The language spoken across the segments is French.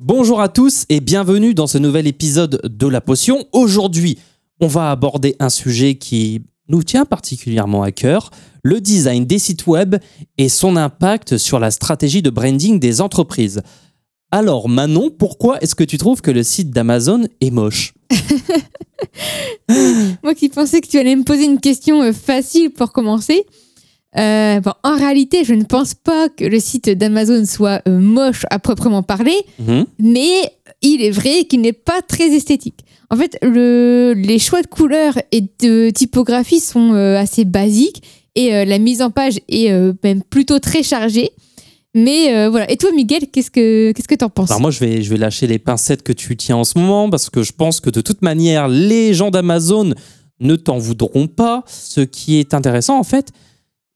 Bonjour à tous et bienvenue dans ce nouvel épisode de La Potion. Aujourd'hui, on va aborder un sujet qui nous tient particulièrement à cœur, le design des sites web et son impact sur la stratégie de branding des entreprises. Alors Manon, pourquoi est-ce que tu trouves que le site d'Amazon est moche? Moi qui pensais que tu allais me poser une question euh, facile pour commencer. Euh, bon, en réalité, je ne pense pas que le site d'Amazon soit euh, moche à proprement parler, Mhm. mais il est vrai qu'il n'est pas très esthétique. En fait, le, les choix de couleurs et de typographie sont euh, assez basiques et la mise en page est même plutôt très chargée. Mais euh, voilà. Et toi, Miguel, qu'est-ce que qu'est-ce que t'en penses? Alors moi, je vais, je vais lâcher les pincettes que tu tiens en ce moment parce que je pense que de toute manière, les gens d'Amazon ne t'en voudront pas. Ce qui est intéressant, en fait,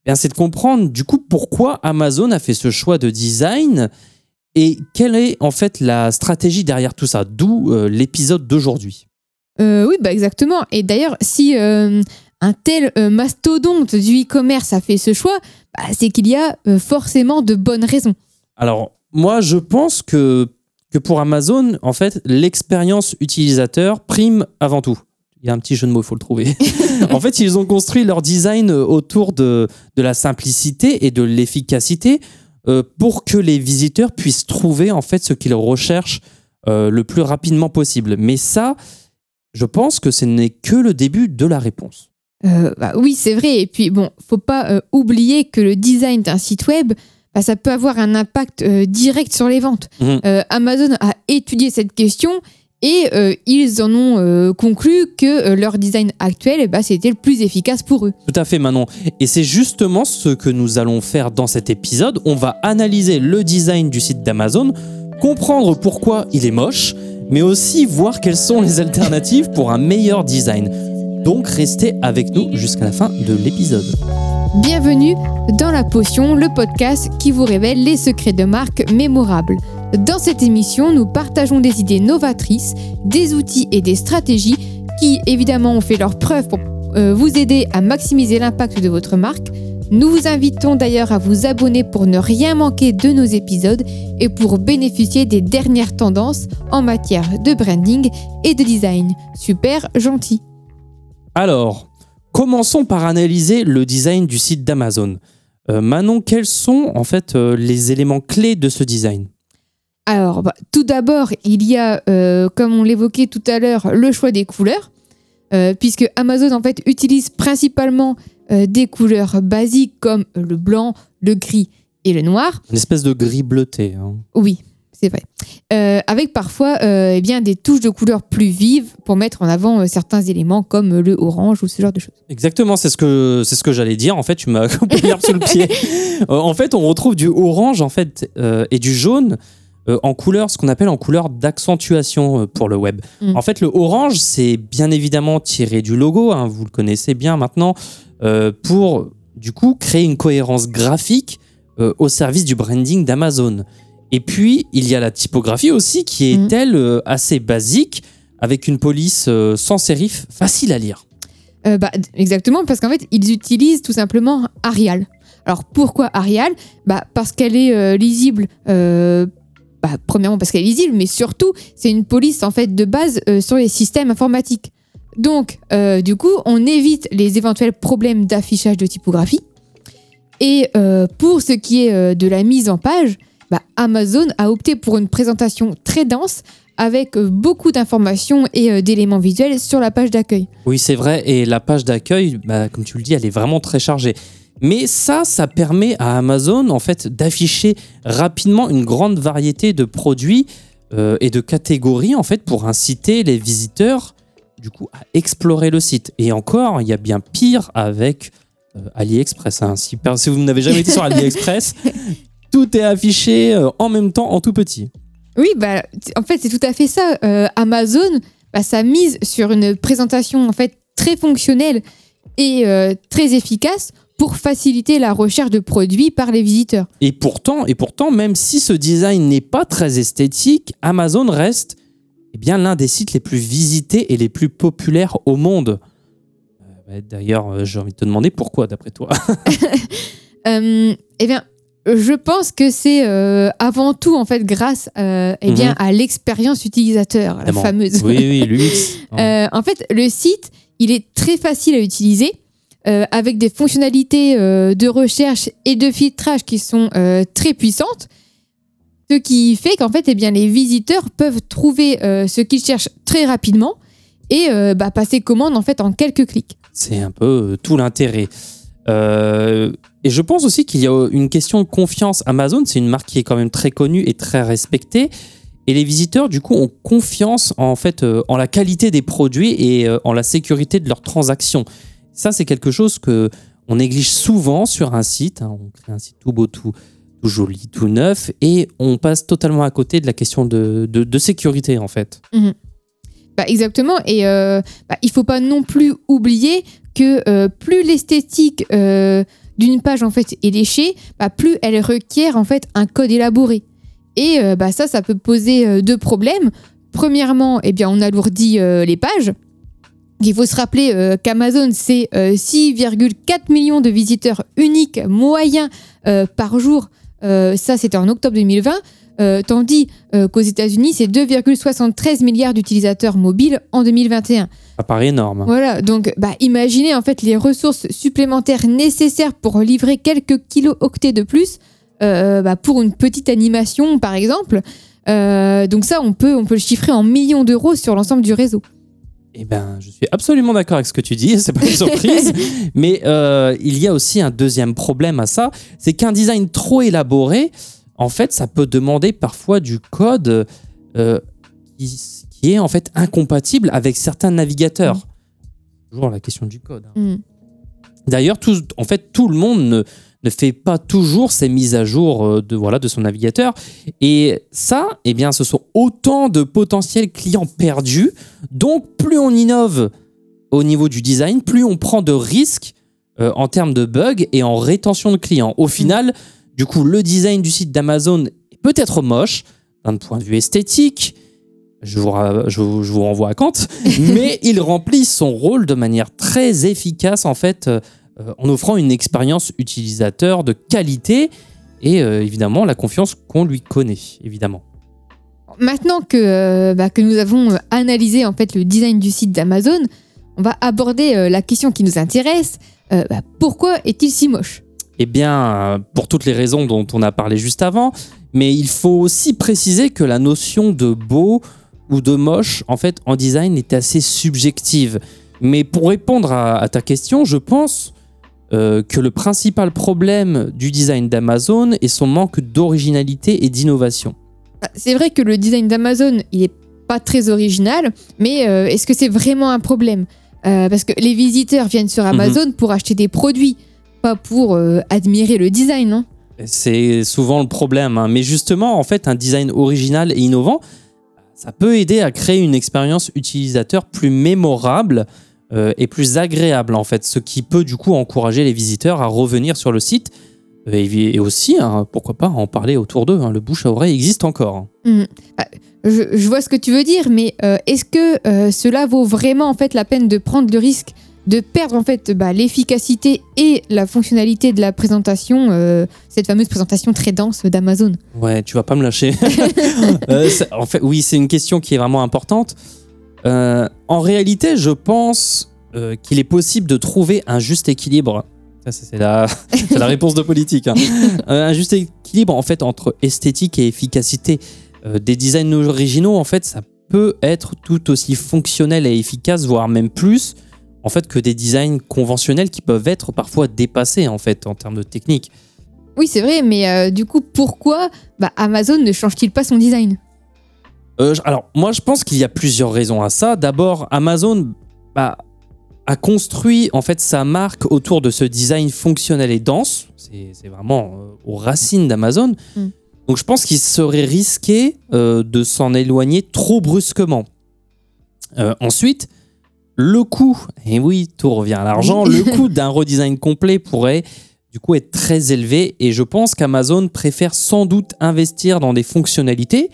bien, c'est de comprendre du coup pourquoi Amazon a fait ce choix de design et quelle est en fait la stratégie derrière tout ça. D'où euh, l'épisode d'aujourd'hui. Euh, oui, bah exactement. Et d'ailleurs, si euh, un tel mastodonte du e-commerce a fait ce choix, bah, c'est qu'il y a forcément de bonnes raisons. Alors, moi, je pense que, que pour Amazon, en fait, l'expérience utilisateur prime avant tout. Il y a un petit jeu de mots, il faut le trouver. en fait, ils ont construit leur design autour de, de la simplicité et de l'efficacité euh, pour que les visiteurs puissent trouver en fait ce qu'ils recherchent euh, le plus rapidement possible. Mais ça, je pense que ce n'est que le début de la réponse. Euh, bah, oui, c'est vrai. Et puis, bon, faut pas euh, oublier que le design d'un site web, bah, ça peut avoir un impact euh, direct sur les ventes. Euh, Amazon a étudié cette question et euh, ils en ont euh, conclu que euh, leur design actuel, eh bah, c'était le plus efficace pour eux. Tout à fait, Manon. Et c'est justement ce que nous allons faire dans cet épisode. On va analyser le design du site d'Amazon, comprendre pourquoi il est moche, mais aussi voir quelles sont les alternatives pour un meilleur design. Donc restez avec nous jusqu'à la fin de l'épisode. Bienvenue dans La Potion, le podcast qui vous révèle les secrets de marques mémorables. Dans cette émission, nous partageons des idées novatrices, des outils et des stratégies qui, évidemment, ont fait leur preuve pour euh, vous aider à maximiser l'impact de votre marque. Nous vous invitons d'ailleurs à vous abonner pour ne rien manquer de nos épisodes et pour bénéficier des dernières tendances en matière de branding et de design. Super gentil. Alors, commençons par analyser le design du site d'Amazon. Euh, Manon, quels sont en fait euh, les éléments clés de ce design? Alors, bah, tout d'abord, il y a, euh, comme on l'évoquait tout à l'heure, le choix des couleurs, euh, puisque Amazon en fait utilise principalement euh, des couleurs basiques comme le blanc, le gris et le noir. Une espèce de gris bleuté. hein. Oui, c'est vrai. Avec parfois eh bien des touches de couleurs plus vives pour mettre en avant certains éléments comme le orange ou ce genre de choses. Exactement, c'est ce que c'est ce que j'allais dire. En fait, tu m'as coupé l'herbe sous le pied. En fait, on retrouve du orange en fait et du jaune euh, en couleur, ce qu'on appelle en couleur d'accentuation euh, pour le web. Mm. En fait, le orange, c'est bien évidemment tiré du logo. hein, vous le connaissez bien maintenant euh, pour du coup créer une cohérence graphique au service du branding d'Amazon. Et puis, il y a la typographie aussi qui est Mm. elle assez basique avec une police sans sérif facile à lire. Bah, exactement, parce qu'en fait, ils utilisent tout simplement Arial. Alors pourquoi Arial? Bah, Parce qu'elle est lisible. Bah, premièrement parce qu'elle est lisible, mais surtout c'est une police en fait de base euh, sur les systèmes informatiques. Donc euh, du coup, on évite les éventuels problèmes d'affichage de typographie. Et euh, pour ce qui est de la mise en page, bah, Amazon a opté pour une présentation très dense avec beaucoup d'informations et d'éléments visuels sur la page d'accueil. Oui, c'est vrai. Et la page d'accueil, bah, comme tu le dis, elle est vraiment très chargée. Mais ça, ça permet à Amazon en fait d'afficher rapidement une grande variété de produits euh, et de catégories en fait pour inciter les visiteurs du coup à explorer le site. Et encore, il y a bien pire avec euh, AliExpress. hein. Si, si vous n'avez jamais été sur AliExpress, tout est affiché euh, en même temps en tout petit. Oui, bah, en fait, c'est tout à fait ça. Amazon, bah, ça mise sur une présentation en fait très fonctionnelle et très efficace pour faciliter la recherche de produits par les visiteurs. Et pourtant, et pourtant, même si ce design n'est pas très esthétique, Amazon reste eh bien l'un des sites les plus visités et les plus populaires au monde. Euh, bah, D'ailleurs, euh, j'ai envie de te demander pourquoi, d'après toi. Euh, eh bien, je pense que c'est euh, avant tout en fait grâce euh, eh bien, Mhm. à l'expérience utilisateur, la fameuse. Oui, oui, l'UX. Euh, en fait, le site, il est très facile à utiliser euh, avec des fonctionnalités euh, de recherche et de filtrage qui sont euh, très puissantes. Ce qui fait qu'en fait, eh bien, les visiteurs peuvent trouver ce qu'ils cherchent très rapidement et bah, passer commande en fait en quelques clics. C'est un peu tout l'intérêt. Et je pense aussi qu'il y a une question de confiance. Amazon, c'est une marque qui est quand même très connue et très respectée. Et les visiteurs, du coup, ont confiance en fait en la qualité des produits et en la sécurité de leurs transactions. Ça, c'est quelque chose que on néglige souvent sur un site. hein. On crée un site tout beau, tout, joli, tout neuf, et on passe totalement à côté de la question de, sécurité, en fait. Bah, exactement. Et euh, bah, il faut pas non plus oublier que euh, plus l'esthétique euh, d'une page en fait est léchée, bah, plus elle requiert en fait un code élaboré. Et ça, ça peut poser deux problèmes. Premièrement, eh bien, on alourdit les pages. Il faut se rappeler euh, qu'Amazon, c'est euh, 6,4 millions de visiteurs uniques moyens euh, par jour. Euh, ça, c'était en octobre 2020. Euh, tandis euh, qu'aux États-Unis, c'est 2,73 milliards d'utilisateurs mobiles en 2021. Ça paraît énorme. Voilà, donc bah, imaginez en fait les ressources supplémentaires nécessaires pour livrer quelques kilo-octets de plus euh, bah, pour une petite animation, par exemple. Euh, donc ça, on peut, on peut le chiffrer en millions d'euros sur l'ensemble du réseau. Eh ben, je suis absolument d'accord avec ce que tu dis, c'est pas une surprise. mais euh, il y a aussi un deuxième problème à ça, c'est qu'un design trop élaboré, en fait, ça peut demander parfois du code euh, qui, qui est en fait incompatible avec certains navigateurs. Toujours la question du code. hein. Mm. D'ailleurs, en fait, tout le monde ne, ne fait pas toujours ces mises à jour euh, de, voilà, de son navigateur. Et ça, eh bien, ce sont autant de potentiels clients perdus. Donc, plus on innove au niveau du design, plus on prend de risques euh, en termes de bugs et en rétention de clients. Au final, du coup, le design du site d'Amazon est peut-être moche d'un point de vue esthétique. Je vous, je vous- je vous renvoie à Kant, mais il remplit son rôle de manière très efficace en fait, euh, en offrant une expérience utilisateur de qualité et euh, évidemment la confiance qu'on lui connaît, évidemment. Maintenant que, euh, bah, que nous avons euh, analysé en fait le design du site d'Amazon, on va aborder euh, la question qui nous intéresse. Euh, bah, pourquoi est-il si moche? Eh bien, euh, pour toutes les raisons dont on a parlé juste avant, mais il faut aussi préciser que la notion de beau ou de moche, en fait, en design est assez subjective. Mais pour répondre à, à ta question, je pense euh, que le principal problème du design d'Amazon est son manque d'originalité et d'innovation. Bah, C'est vrai que le design d'Amazon, il est pas très original, mais euh, est-ce que c'est vraiment un problème? Euh, Parce que les visiteurs viennent sur Amazon pour acheter des produits, pas pour admirer le design, non? C'est souvent le problème. hein. Mais justement, en fait, un design original et innovant, ça peut aider à créer une expérience utilisateur plus mémorable euh, et plus agréable, en fait. Ce qui peut, du coup, encourager les visiteurs à revenir sur le site euh, et, et aussi, hein, pourquoi pas, en parler autour d'eux. hein. Le bouche à oreille existe encore. Hmm. Ah, je, je vois ce que tu veux dire, mais euh, est-ce que euh, cela vaut vraiment en fait la peine de prendre le risque de perdre en fait bah, l'efficacité et la fonctionnalité de la présentation, euh, cette fameuse présentation très dense d'Amazon? Ouais, tu vas pas me lâcher. Euh, en fait, oui, c'est une question qui est vraiment importante. Euh, en réalité, je pense euh, qu'il est possible de trouver un juste équilibre. Ça, c'est la, réponse de politique. hein. Euh, un juste équilibre en fait entre esthétique et efficacité. Euh, des designs originaux, en fait, ça peut être tout aussi fonctionnel et efficace, voire même plus, en fait, que des designs conventionnels qui peuvent être parfois dépassés en fait en termes de technique. Oui, c'est vrai, mais euh, du coup, pourquoi bah, Amazon ne change-t-il pas son design? Euh, alors, moi, je pense qu'il y a plusieurs raisons à ça. D'abord, Amazon bah, a construit en fait sa marque autour de ce design fonctionnel et dense. C'est vraiment euh, aux racines d'Amazon. Mm. Donc, je pense qu'il serait risqué euh, de s'en éloigner trop brusquement. Ensuite, le coût, et oui, tout revient à l'argent, le coût d'un redesign complet pourrait du coup être très élevé. Et je pense qu'Amazon préfère sans doute investir dans des fonctionnalités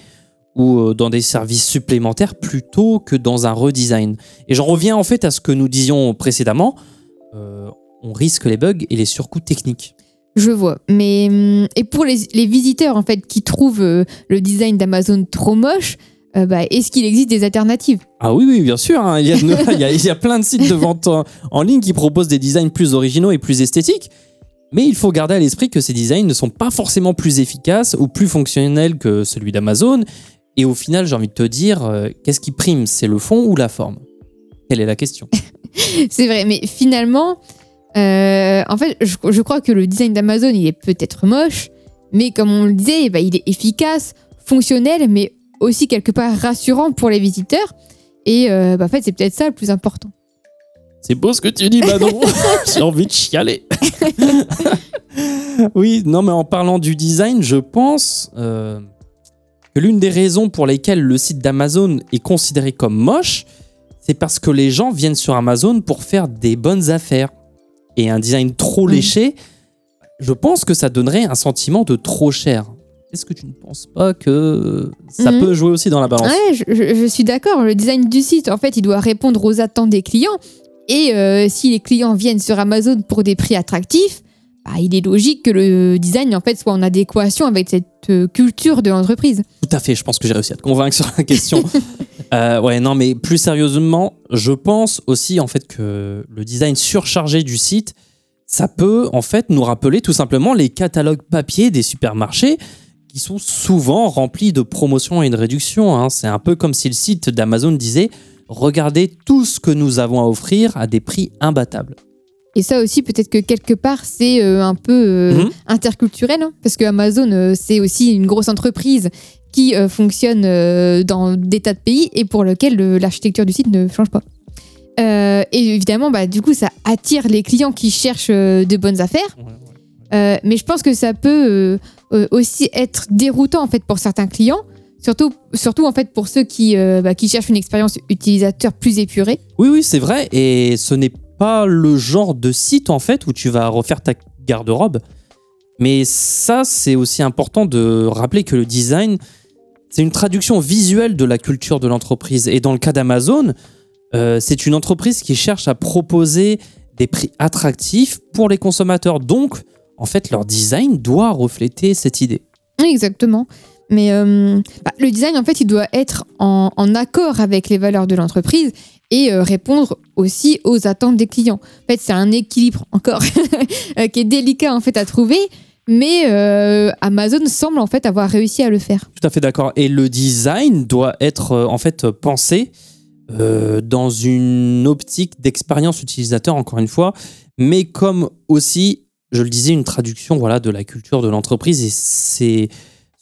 ou euh, dans des services supplémentaires plutôt que dans un redesign. Et j'en reviens en fait à ce que nous disions précédemment, euh, on risque les bugs et les surcoûts techniques. Je vois. Mais hum, et pour les, les visiteurs en fait qui trouvent euh, le design d'Amazon trop moche, euh, bah, est-ce qu'il existe des alternatives? Ah oui, oui, bien sûr. hein. Il, y a, il y a- il y a plein de sites de vente en, en ligne qui proposent des designs plus originaux et plus esthétiques. Mais il faut garder à l'esprit que ces designs ne sont pas forcément plus efficaces ou plus fonctionnels que celui d'Amazon. Et au final, j'ai envie de te dire, euh, qu'est-ce qui prime? C'est le fond ou la forme? Quelle est la question? C'est vrai, mais finalement, euh, en fait, je, je crois que le design d'Amazon, il est peut-être moche, mais comme on le disait, bah, il est efficace, fonctionnel, mais aussi quelque part rassurant pour les visiteurs. Et euh, bah, en fait, c'est peut-être ça le plus important. C'est beau ce que tu dis, Manon. J'ai envie de chialer. oui, non, mais en parlant du design, je pense euh, que l'une des raisons pour lesquelles le site d'Amazon est considéré comme moche, c'est parce que les gens viennent sur Amazon pour faire des bonnes affaires. Et un design trop Mm. léché, je pense que ça donnerait un sentiment de trop cher. Est-ce que tu ne penses pas que ça Mhm. peut jouer aussi dans la balance? Ouais, je, je- je suis d'accord. Le design du site, en fait, il doit répondre aux attentes des clients. Et euh, si les clients viennent sur Amazon pour des prix attractifs, bah, il est logique que le design, en fait, soit en adéquation avec cette euh, culture de l'entreprise. Tout à fait, je pense que j'ai réussi à te convaincre sur la question. Euh, ouais, non, mais plus sérieusement, je pense aussi en fait que le design surchargé du site, ça peut en fait nous rappeler tout simplement les catalogues papier des supermarchés qui sont souvent remplis de promotions et de réductions. hein. C'est un peu comme si le site d'Amazon disait Regardez tout ce que nous avons à offrir à des prix imbattables. Et ça aussi, peut-être que quelque part, c'est euh, un peu euh, Mhm. interculturel, hein, parce que Amazon, euh, c'est aussi une grosse entreprise qui fonctionne dans des tas de pays et pour lequel l'architecture du site ne change pas. Euh, et évidemment, bah, du coup, ça attire les clients qui cherchent euh, de bonnes affaires. Euh, mais je pense que ça peut aussi être déroutant en fait pour certains clients, surtout, surtout en fait pour ceux qui, bah, qui cherchent une expérience utilisateur plus épurée. Oui, oui, c'est vrai. Et ce n'est pas le genre de site, en fait, où tu vas refaire ta garde-robe. Mais ça, c'est aussi important de rappeler que le design, c'est une traduction visuelle de la culture de l'entreprise. Et dans le cas d'Amazon, euh, c'est une entreprise qui cherche à proposer des prix attractifs pour les consommateurs. Donc, en fait, leur design doit refléter cette idée. Exactement. Mais euh, bah, le design, en fait, il doit être en, accord avec les valeurs de l'entreprise et euh, répondre aussi aux attentes des clients. En fait, c'est un équilibre encore euh, qui est délicat en fait à trouver, mais Amazon semble en fait avoir réussi à le faire. Tout à fait d'accord. Et le design doit être en fait pensé dans une optique d'expérience utilisateur, encore une fois, mais comme aussi, je le disais, une traduction voilà, de la culture de l'entreprise. Et c'est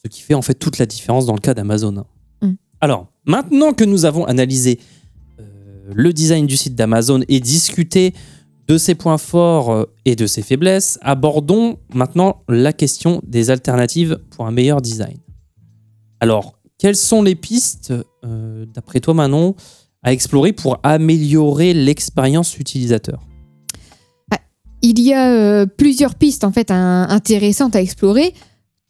ce qui fait en fait toute la différence dans le cas d'Amazon. Mm. Alors, maintenant que nous avons analysé euh, le design du site d'Amazon et discuté de ses points forts euh, et de ses faiblesses, abordons maintenant la question des alternatives pour un meilleur design. Alors, quelles sont les pistes, euh, d'après toi Manon, à explorer pour améliorer l'expérience utilisateur? Il y a euh, plusieurs pistes en fait un- intéressantes à explorer.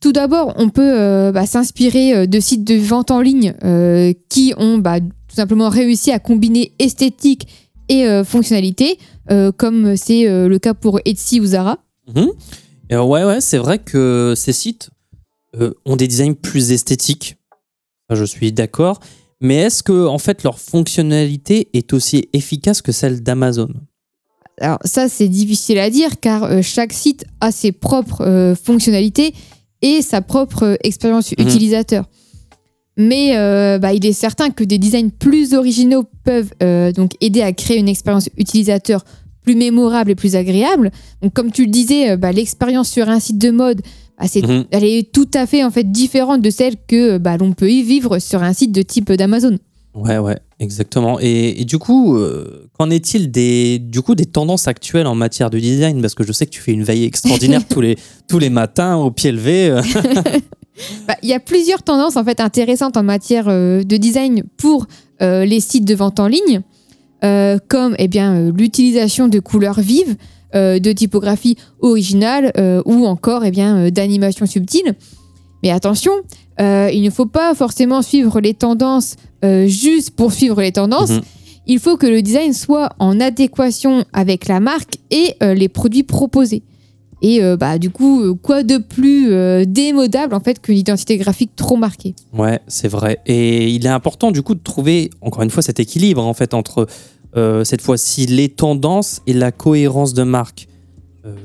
Tout d'abord, on peut euh, bah, s'inspirer euh, de sites de vente en ligne euh, qui ont bah, tout simplement réussi à combiner esthétique et euh, fonctionnalité, comme c'est le cas pour Etsy ou Zara. Mhm. Ouais, ouais, c'est vrai que ces sites ont des designs plus esthétiques. Je suis d'accord. Mais est-ce que en fait leur fonctionnalité est aussi efficace que celle d'Amazon? Alors ça, c'est difficile à dire car chaque site a ses propres euh, fonctionnalités et sa propre expérience Mhm. utilisateur. Mais euh, bah, il est certain que des designs plus originaux peuvent euh, donc aider à créer une expérience utilisateur plus mémorable et plus agréable. Donc, comme tu le disais, euh, bah, l'expérience sur un site de mode, bah, Mhm. elle est tout à fait en fait différente de celle que bah, l'on peut y vivre sur un site de type d'Amazon. Ouais, ouais, exactement. Et, et du coup, euh, qu'en est-il des, du coup, des tendances actuelles en matière de design? Parce que je sais que tu fais une veille extraordinaire tous, les, tous les matins au pied levé. Bah, Il y a plusieurs tendances en fait intéressantes en matière euh, de design pour euh, les sites de vente en ligne, comme eh bien l'utilisation de couleurs vives, de typographie originale ou encore eh bien d'animation subtile. Mais attention, euh, il ne faut pas forcément suivre les tendances euh, juste pour suivre les tendances. Mhm. Il faut que le design soit en adéquation avec la marque et euh, les produits proposés. Et bah, du coup, quoi de plus démodable en fait qu'une identité graphique trop marquée? Ouais, c'est vrai. Et il est important du coup de trouver, encore une fois, cet équilibre en fait entre cette fois-ci les tendances et la cohérence de marque.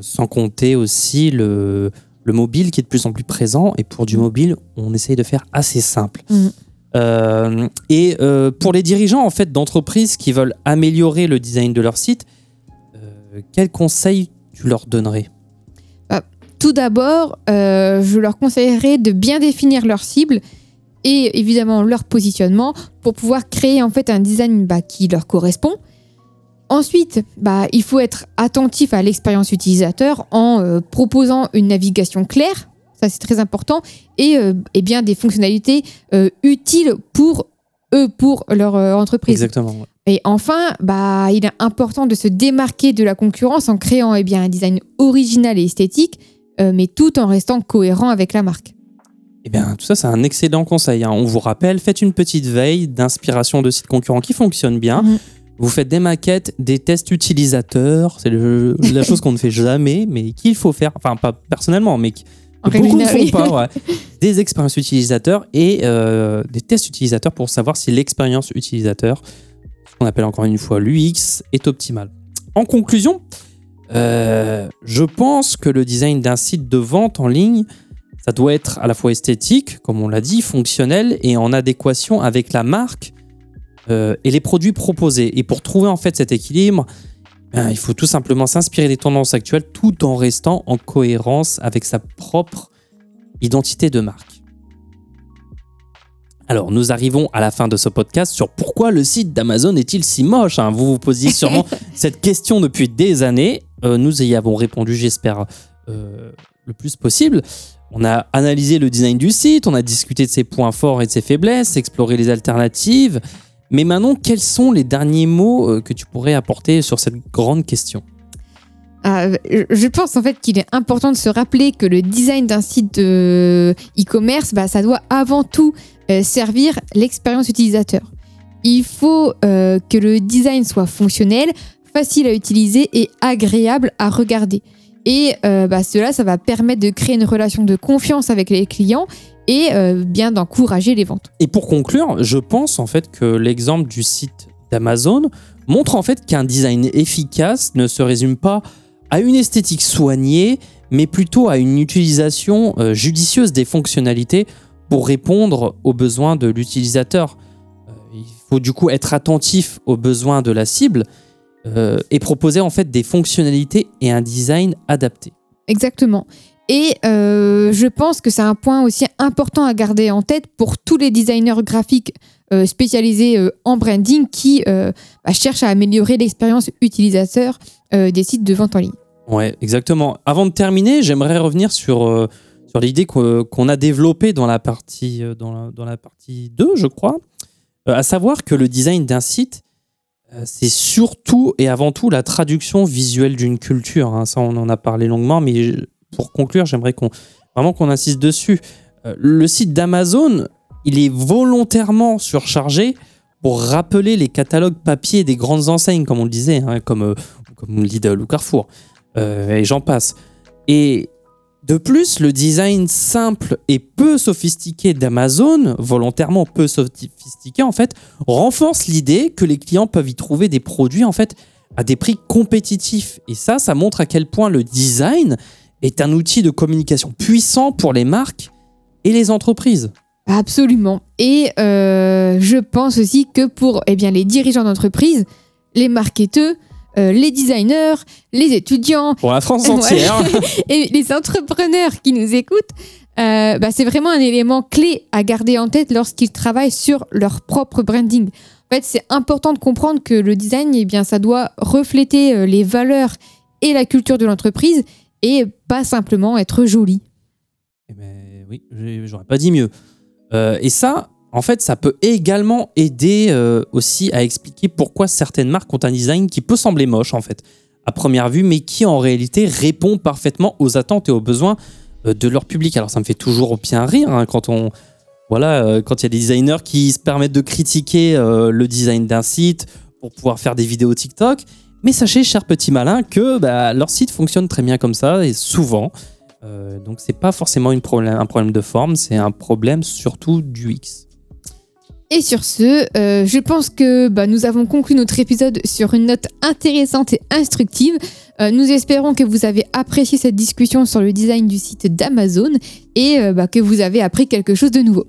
Sans compter aussi le, le mobile qui est de plus en plus présent. Et pour du mobile, on essaye de faire assez simple. Mhm. Euh, et euh, pour les dirigeants en fait d'entreprises qui veulent améliorer le design de leur site, euh, quels conseils tu leur donnerais? Tout d'abord, euh, je leur conseillerais de bien définir leur cible et évidemment leur positionnement pour pouvoir créer en fait un design bah, qui leur correspond. Ensuite, bah, il faut être attentif à l'expérience utilisateur en euh, proposant une navigation claire, ça c'est très important, et, euh, et bien des fonctionnalités euh, utiles pour eux, pour leur entreprise. Exactement. ouais. Et enfin, bah, il est important de se démarquer de la concurrence en créant eh bien, un design original et esthétique, mais tout en restant cohérent avec la marque. Eh bien, tout ça, c'est un excellent conseil. hein. On vous rappelle, faites une petite veille d'inspiration de sites concurrents qui fonctionnent bien. Mhm. Vous faites des maquettes, des tests utilisateurs. C'est la chose qu'on ne fait jamais, mais qu'il faut faire. Enfin, pas personnellement, mais que beaucoup ne font pas. ouais. Des expériences utilisateurs et euh, des tests utilisateurs pour savoir si l'expérience utilisateur, ce qu'on appelle encore une fois l'UX, est optimale. En conclusion, euh, je pense que le design d'un site de vente en ligne, ça doit être à la fois esthétique, comme on l'a dit, fonctionnel et en adéquation avec la marque euh, et les produits proposés. Et pour trouver en fait cet équilibre, ben, il faut tout simplement s'inspirer des tendances actuelles tout en restant en cohérence avec sa propre identité de marque. Alors, nous arrivons à la fin de ce podcast sur pourquoi le site d'Amazon est-il si moche hein Vous vous posiez sûrement cette question depuis des années. Euh, nous y avons répondu, j'espère, euh, le plus possible. On a analysé le design du site, on a discuté de ses points forts et de ses faiblesses, exploré les alternatives. Mais maintenant, quels sont les derniers mots euh, que tu pourrais apporter sur cette grande question? Euh, je pense en fait qu'il est important de se rappeler que le design d'un site de e-commerce, bah, ça doit avant tout euh, servir l'expérience utilisateur. Il faut euh, que le design soit fonctionnel, facile à utiliser et agréable à regarder. Et euh, bah, cela, ça va permettre de créer une relation de confiance avec les clients et euh, bien d'encourager les ventes. Et pour conclure, je pense en fait que l'exemple du site d'Amazon montre en fait qu'un design efficace ne se résume pas à une esthétique soignée, mais plutôt à une utilisation euh, judicieuse des fonctionnalités pour répondre aux besoins de l'utilisateur. Il faut du coup être attentif aux besoins de la cible euh, et proposer en fait des fonctionnalités et un design adapté. Exactement. Et euh, je pense que c'est un point aussi important à garder en tête pour tous les designers graphiques euh, spécialisés euh, en branding qui bah, cherchent à améliorer l'expérience utilisateur des sites de vente en ligne. Ouais, exactement. Avant de terminer, j'aimerais revenir sur, sur l'idée qu'o- qu'on a développée dans la partie, dans la, dans la partie 2, je crois, à savoir que le design d'un site, c'est surtout et avant tout la traduction visuelle d'une culture. hein. Ça, on en a parlé longuement, mais pour conclure, j'aimerais vraiment qu'on insiste dessus. Euh, le site d'Amazon, il est volontairement surchargé pour rappeler les catalogues papier des grandes enseignes, comme on le disait, hein, comme, euh, comme Lidl ou Carrefour. Euh, et j'en passe. Et de plus, le design simple et peu sophistiqué d'Amazon, volontairement peu sophistiqué en fait, renforce l'idée que les clients peuvent y trouver des produits en fait à des prix compétitifs. Et ça, ça montre à quel point le design est un outil de communication puissant pour les marques et les entreprises. Absolument. Et euh, je pense aussi que pour eh les dirigeants d'entreprise, les marketeurs, euh, les designers, les étudiants Pour la France Ouais. entière. et les entrepreneurs qui nous écoutent, euh, bah, c'est vraiment un élément clé à garder en tête lorsqu'ils travaillent sur leur propre branding. En fait, c'est important de comprendre que le design, eh bien, ça doit refléter euh, les valeurs et la culture de l'entreprise et pas simplement être joli. Eh ben, oui, j'aurais pas dit mieux. Euh, et ça, en fait, ça peut également aider euh, aussi à expliquer pourquoi certaines marques ont un design qui peut sembler moche, en fait, à première vue, mais qui en réalité répond parfaitement aux attentes et aux besoins euh, de leur public. Alors, ça me fait toujours bien rire hein, quand on. Voilà, euh, quand il y a des designers qui se permettent de critiquer le design d'un site pour pouvoir faire des vidéos TikTok. Mais sachez, chers petits malins, que bah, leur site fonctionne très bien comme ça et souvent. Donc c'est pas forcément un problème de forme, c'est un problème surtout du X. Et sur ce, euh, je pense que bah, nous avons conclu notre épisode sur une note intéressante et instructive. Euh, nous espérons que vous avez apprécié cette discussion sur le design du site d'Amazon et euh, bah, que vous avez appris quelque chose de nouveau.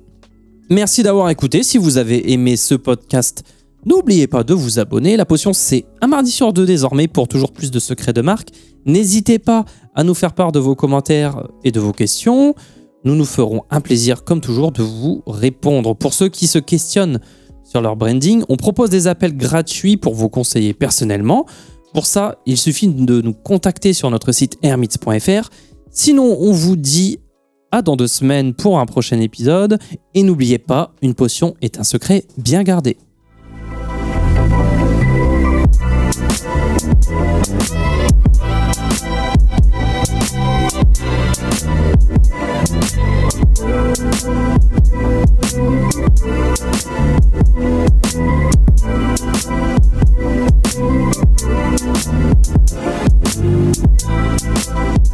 Merci d'avoir écouté. Si vous avez aimé ce podcast, n'oubliez pas de vous abonner. La potion, c'est un mardi sur deux désormais pour toujours plus de secrets de marque. N'hésitez pas à nous faire part de vos commentaires et de vos questions. Nous nous ferons un plaisir, comme toujours, de vous répondre. Pour ceux qui se questionnent sur leur branding, on propose des appels gratuits pour vous conseiller personnellement. Pour ça, il suffit de nous contacter sur notre site hermits.fr. Sinon, on vous dit à dans deux semaines pour un prochain épisode. Et n'oubliez pas, une potion est un secret bien gardé. Thank you.